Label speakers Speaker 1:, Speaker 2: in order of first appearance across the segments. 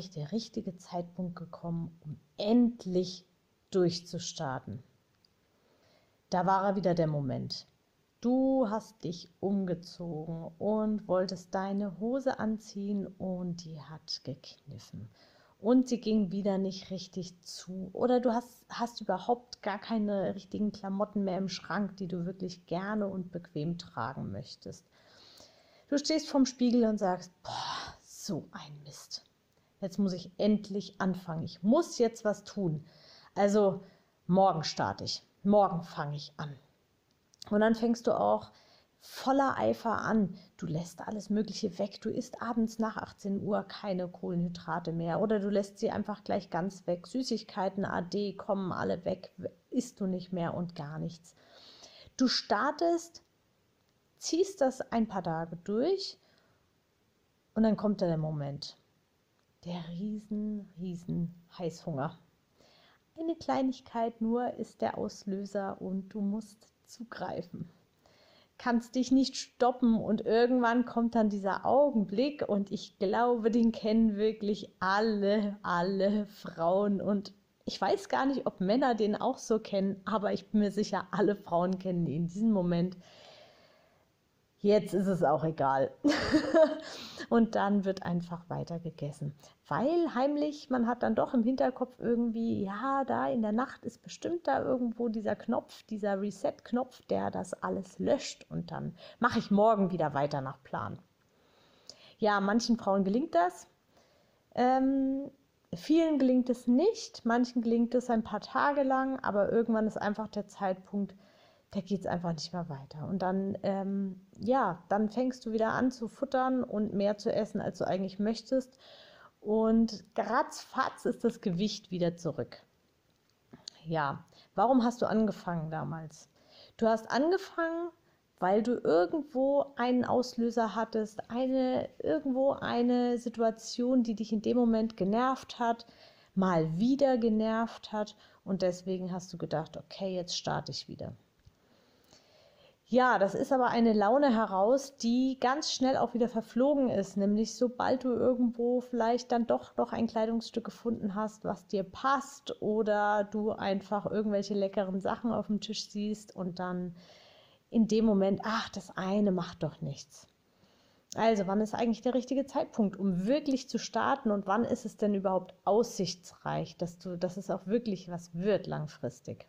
Speaker 1: Eigentlich der richtige Zeitpunkt gekommen, um endlich durchzustarten. Da war er wieder der Moment. Du hast dich umgezogen und wolltest deine Hose anziehen und die hat gekniffen. Und sie ging wieder nicht richtig zu. Oder du hast, hast überhaupt gar keine richtigen Klamotten mehr im Schrank, die du wirklich gerne und bequem tragen möchtest. Du stehst vorm Spiegel und sagst, boah, so ein Mist jetzt muss ich endlich anfangen. Ich muss jetzt was tun. Also morgen starte ich, morgen fange ich an. Und dann fängst du auch voller Eifer an. Du lässt alles Mögliche weg. Du isst abends nach 18 Uhr keine Kohlenhydrate mehr oder du lässt sie einfach gleich ganz weg. Süßigkeiten, AD kommen alle weg, isst du nicht mehr und gar nichts. Du startest, ziehst das ein paar Tage durch und dann kommt der Moment der riesen, riesen Heißhunger. Eine Kleinigkeit nur ist der Auslöser und du musst zugreifen. Kannst dich nicht stoppen und irgendwann kommt dann dieser Augenblick und ich glaube, den kennen wirklich alle, alle Frauen und ich weiß gar nicht, ob Männer den auch so kennen, aber ich bin mir sicher, alle Frauen kennen ihn in diesem Moment jetzt ist es auch egal. und dann wird einfach weiter gegessen. Weil heimlich, man hat dann doch im Hinterkopf irgendwie, ja, da in der Nacht ist bestimmt da irgendwo dieser Knopf, dieser Reset-Knopf, der das alles löscht und dann mache ich morgen wieder weiter nach Plan. Ja, manchen Frauen gelingt das. Ähm, vielen gelingt es nicht, manchen gelingt es ein paar Tage lang, aber irgendwann ist einfach der Zeitpunkt, da geht es einfach nicht mehr weiter. Und dann, ähm, ja, dann fängst du wieder an zu futtern und mehr zu essen, als du eigentlich möchtest. Und ratzfatz ist das Gewicht wieder zurück. Ja, warum hast du angefangen damals? Du hast angefangen, weil du irgendwo einen Auslöser hattest, eine, irgendwo eine Situation, die dich in dem Moment genervt hat, mal wieder genervt hat und deswegen hast du gedacht, okay, jetzt starte ich wieder. Ja, das ist aber eine Laune heraus, die ganz schnell auch wieder verflogen ist. Nämlich sobald du irgendwo vielleicht dann doch noch ein Kleidungsstück gefunden hast, was dir passt oder du einfach irgendwelche leckeren Sachen auf dem Tisch siehst und dann in dem Moment, ach, das eine macht doch nichts. Also, wann ist eigentlich der richtige Zeitpunkt, um wirklich zu starten und wann ist es denn überhaupt aussichtsreich, dass du, dass es auch wirklich was wird langfristig?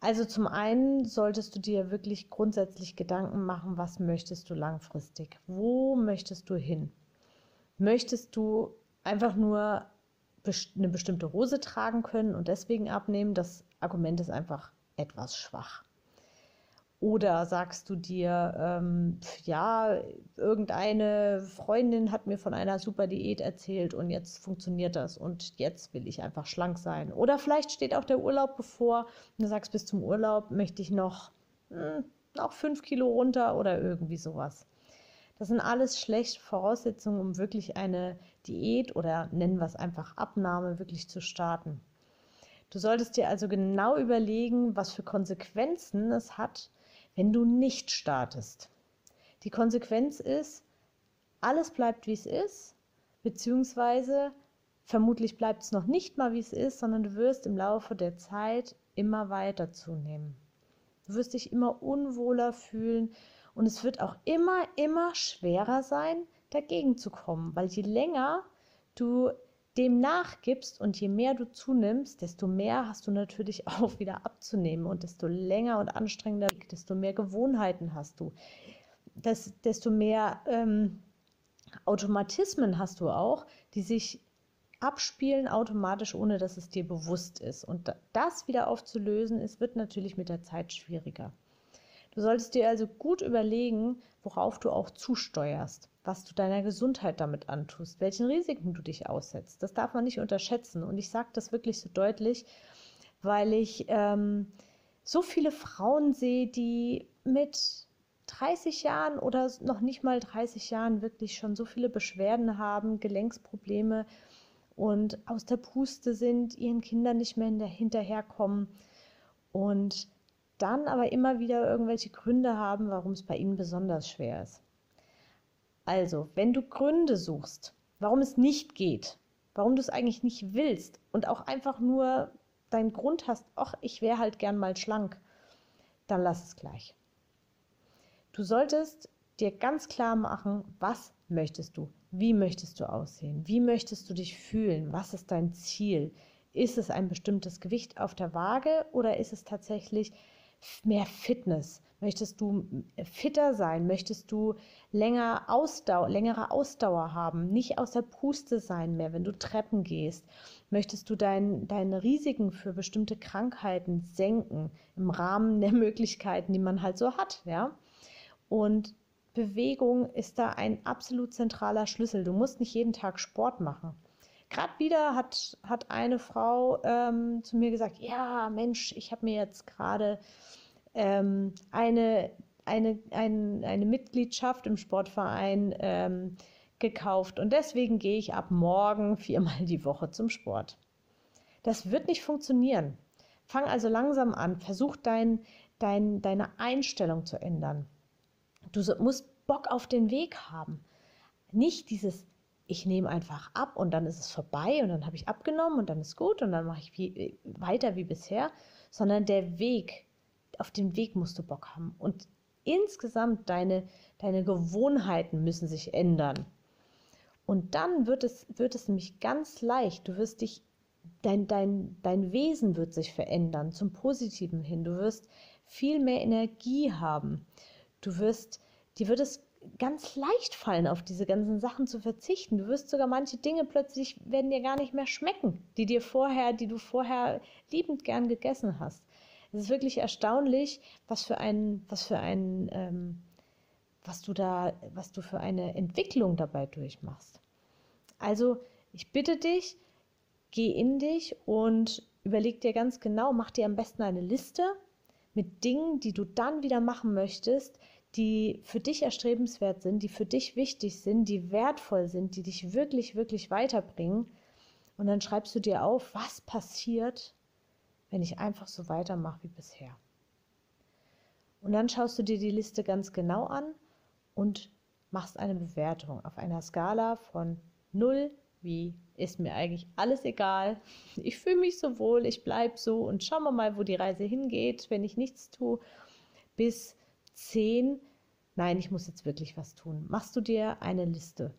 Speaker 1: Also zum einen solltest du dir wirklich grundsätzlich Gedanken machen, was möchtest du langfristig? Wo möchtest du hin? Möchtest du einfach nur eine bestimmte Hose tragen können und deswegen abnehmen? Das Argument ist einfach etwas schwach. Oder sagst du dir, ähm, ja, irgendeine Freundin hat mir von einer super Diät erzählt und jetzt funktioniert das und jetzt will ich einfach schlank sein. Oder vielleicht steht auch der Urlaub bevor und du sagst, bis zum Urlaub möchte ich noch, hm, noch fünf Kilo runter oder irgendwie sowas. Das sind alles schlechte Voraussetzungen, um wirklich eine Diät oder nennen wir es einfach Abnahme wirklich zu starten. Du solltest dir also genau überlegen, was für Konsequenzen es hat, wenn du nicht startest. Die Konsequenz ist, alles bleibt wie es ist, beziehungsweise vermutlich bleibt es noch nicht mal wie es ist, sondern du wirst im Laufe der Zeit immer weiter zunehmen. Du wirst dich immer unwohler fühlen und es wird auch immer, immer schwerer sein, dagegen zu kommen, weil je länger du dem nachgibst und je mehr du zunimmst, desto mehr hast du natürlich auch wieder abzunehmen und desto länger und anstrengender, desto mehr Gewohnheiten hast du, das, desto mehr ähm, Automatismen hast du auch, die sich abspielen automatisch, ohne dass es dir bewusst ist. Und das wieder aufzulösen, ist, wird natürlich mit der Zeit schwieriger. Du solltest dir also gut überlegen, worauf du auch zusteuerst was du deiner Gesundheit damit antust, welchen Risiken du dich aussetzt. Das darf man nicht unterschätzen. Und ich sage das wirklich so deutlich, weil ich ähm, so viele Frauen sehe, die mit 30 Jahren oder noch nicht mal 30 Jahren wirklich schon so viele Beschwerden haben, Gelenksprobleme und aus der Puste sind, ihren Kindern nicht mehr hinterherkommen und dann aber immer wieder irgendwelche Gründe haben, warum es bei ihnen besonders schwer ist. Also, wenn du Gründe suchst, warum es nicht geht, warum du es eigentlich nicht willst und auch einfach nur deinen Grund hast, ach, ich wäre halt gern mal schlank, dann lass es gleich. Du solltest dir ganz klar machen, was möchtest du? Wie möchtest du aussehen? Wie möchtest du dich fühlen? Was ist dein Ziel? Ist es ein bestimmtes Gewicht auf der Waage oder ist es tatsächlich mehr Fitness? Möchtest du fitter sein? Möchtest du länger Ausdauer, längere Ausdauer haben? Nicht aus der Puste sein mehr, wenn du Treppen gehst? Möchtest du dein, deine Risiken für bestimmte Krankheiten senken im Rahmen der Möglichkeiten, die man halt so hat? Ja? Und Bewegung ist da ein absolut zentraler Schlüssel. Du musst nicht jeden Tag Sport machen. Gerade wieder hat, hat eine Frau ähm, zu mir gesagt, ja Mensch, ich habe mir jetzt gerade ähm, eine, eine, ein, eine Mitgliedschaft im Sportverein ähm, gekauft und deswegen gehe ich ab morgen viermal die Woche zum Sport. Das wird nicht funktionieren. Fang also langsam an, versuch dein, dein, deine Einstellung zu ändern. Du musst Bock auf den Weg haben. Nicht dieses, ich nehme einfach ab und dann ist es vorbei und dann habe ich abgenommen und dann ist gut und dann mache ich wie, weiter wie bisher, sondern der Weg, auf den Weg musst du Bock haben. Und insgesamt deine, deine Gewohnheiten müssen sich ändern. Und dann wird es, wird es nämlich ganz leicht. Du wirst dich, dein, dein, dein Wesen wird sich verändern zum Positiven hin. Du wirst viel mehr Energie haben. Du wirst, dir wird es ganz leicht fallen, auf diese ganzen Sachen zu verzichten. Du wirst sogar manche Dinge plötzlich werden dir gar nicht mehr schmecken, die dir vorher, die du vorher liebend gern gegessen hast. Es ist wirklich erstaunlich, was für ein, was für ein, ähm, was du da, was du für eine Entwicklung dabei durchmachst. Also, ich bitte dich, geh in dich und überleg dir ganz genau, mach dir am besten eine Liste mit Dingen, die du dann wieder machen möchtest, die für dich erstrebenswert sind, die für dich wichtig sind, die wertvoll sind, die dich wirklich, wirklich weiterbringen. Und dann schreibst du dir auf, was passiert, wenn ich einfach so weitermache wie bisher. Und dann schaust du dir die Liste ganz genau an und machst eine Bewertung auf einer Skala von 0 wie ist mir eigentlich alles egal. Ich fühle mich so wohl, ich bleibe so und schauen wir mal, wo die Reise hingeht, wenn ich nichts tue, bis 10. Nein, ich muss jetzt wirklich was tun. Machst du dir eine Liste,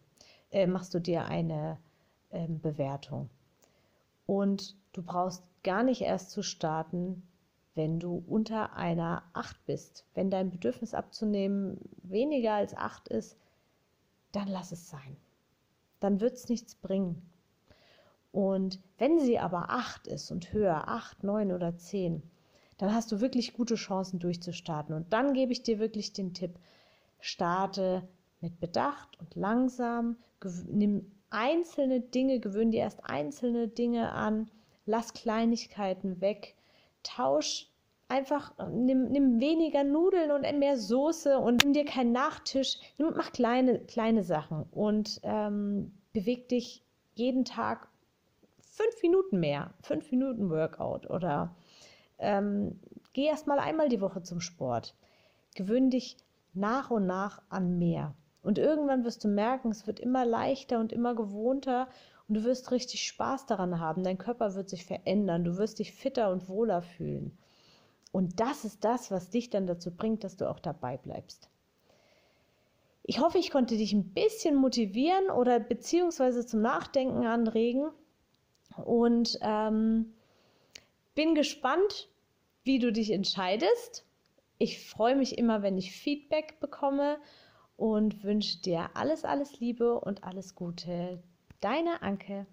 Speaker 1: äh, machst du dir eine äh, Bewertung. Und du brauchst gar nicht erst zu starten, wenn du unter einer 8 bist. Wenn dein Bedürfnis abzunehmen weniger als 8 ist, dann lass es sein. Dann wird es nichts bringen. Und wenn sie aber 8 ist und höher, 8, 9 oder 10, dann hast du wirklich gute Chancen durchzustarten. Und dann gebe ich dir wirklich den Tipp, starte mit Bedacht und langsam, nimm einzelne Dinge, gewöhn dir erst einzelne Dinge an, lass Kleinigkeiten weg, tausch einfach, nimm, nimm weniger Nudeln und mehr Soße und nimm dir keinen Nachtisch, nimm, mach kleine, kleine Sachen und ähm, beweg dich jeden Tag fünf Minuten mehr, fünf Minuten Workout oder ähm, geh erst mal einmal die Woche zum Sport. Gewöhn dich nach und nach an mehr. Und irgendwann wirst du merken, es wird immer leichter und immer gewohnter und du wirst richtig Spaß daran haben. Dein Körper wird sich verändern. Du wirst dich fitter und wohler fühlen. Und das ist das, was dich dann dazu bringt, dass du auch dabei bleibst. Ich hoffe, ich konnte dich ein bisschen motivieren oder beziehungsweise zum Nachdenken anregen und ähm, bin gespannt, wie du dich entscheidest. Ich freue mich immer, wenn ich Feedback bekomme und wünsche dir alles, alles Liebe und alles Gute. Deine Anke.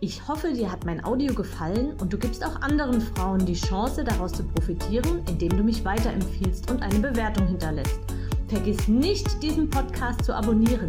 Speaker 2: Ich hoffe, dir hat mein Audio gefallen und du gibst auch anderen Frauen die Chance, daraus zu profitieren, indem du mich weiterempfiehlst und eine Bewertung hinterlässt. Vergiss nicht, diesen Podcast zu abonnieren.